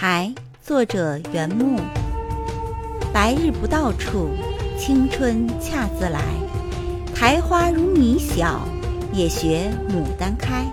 苔，作者袁牧，白日不到处，青春恰自来，苔花如米小，也学牡丹开。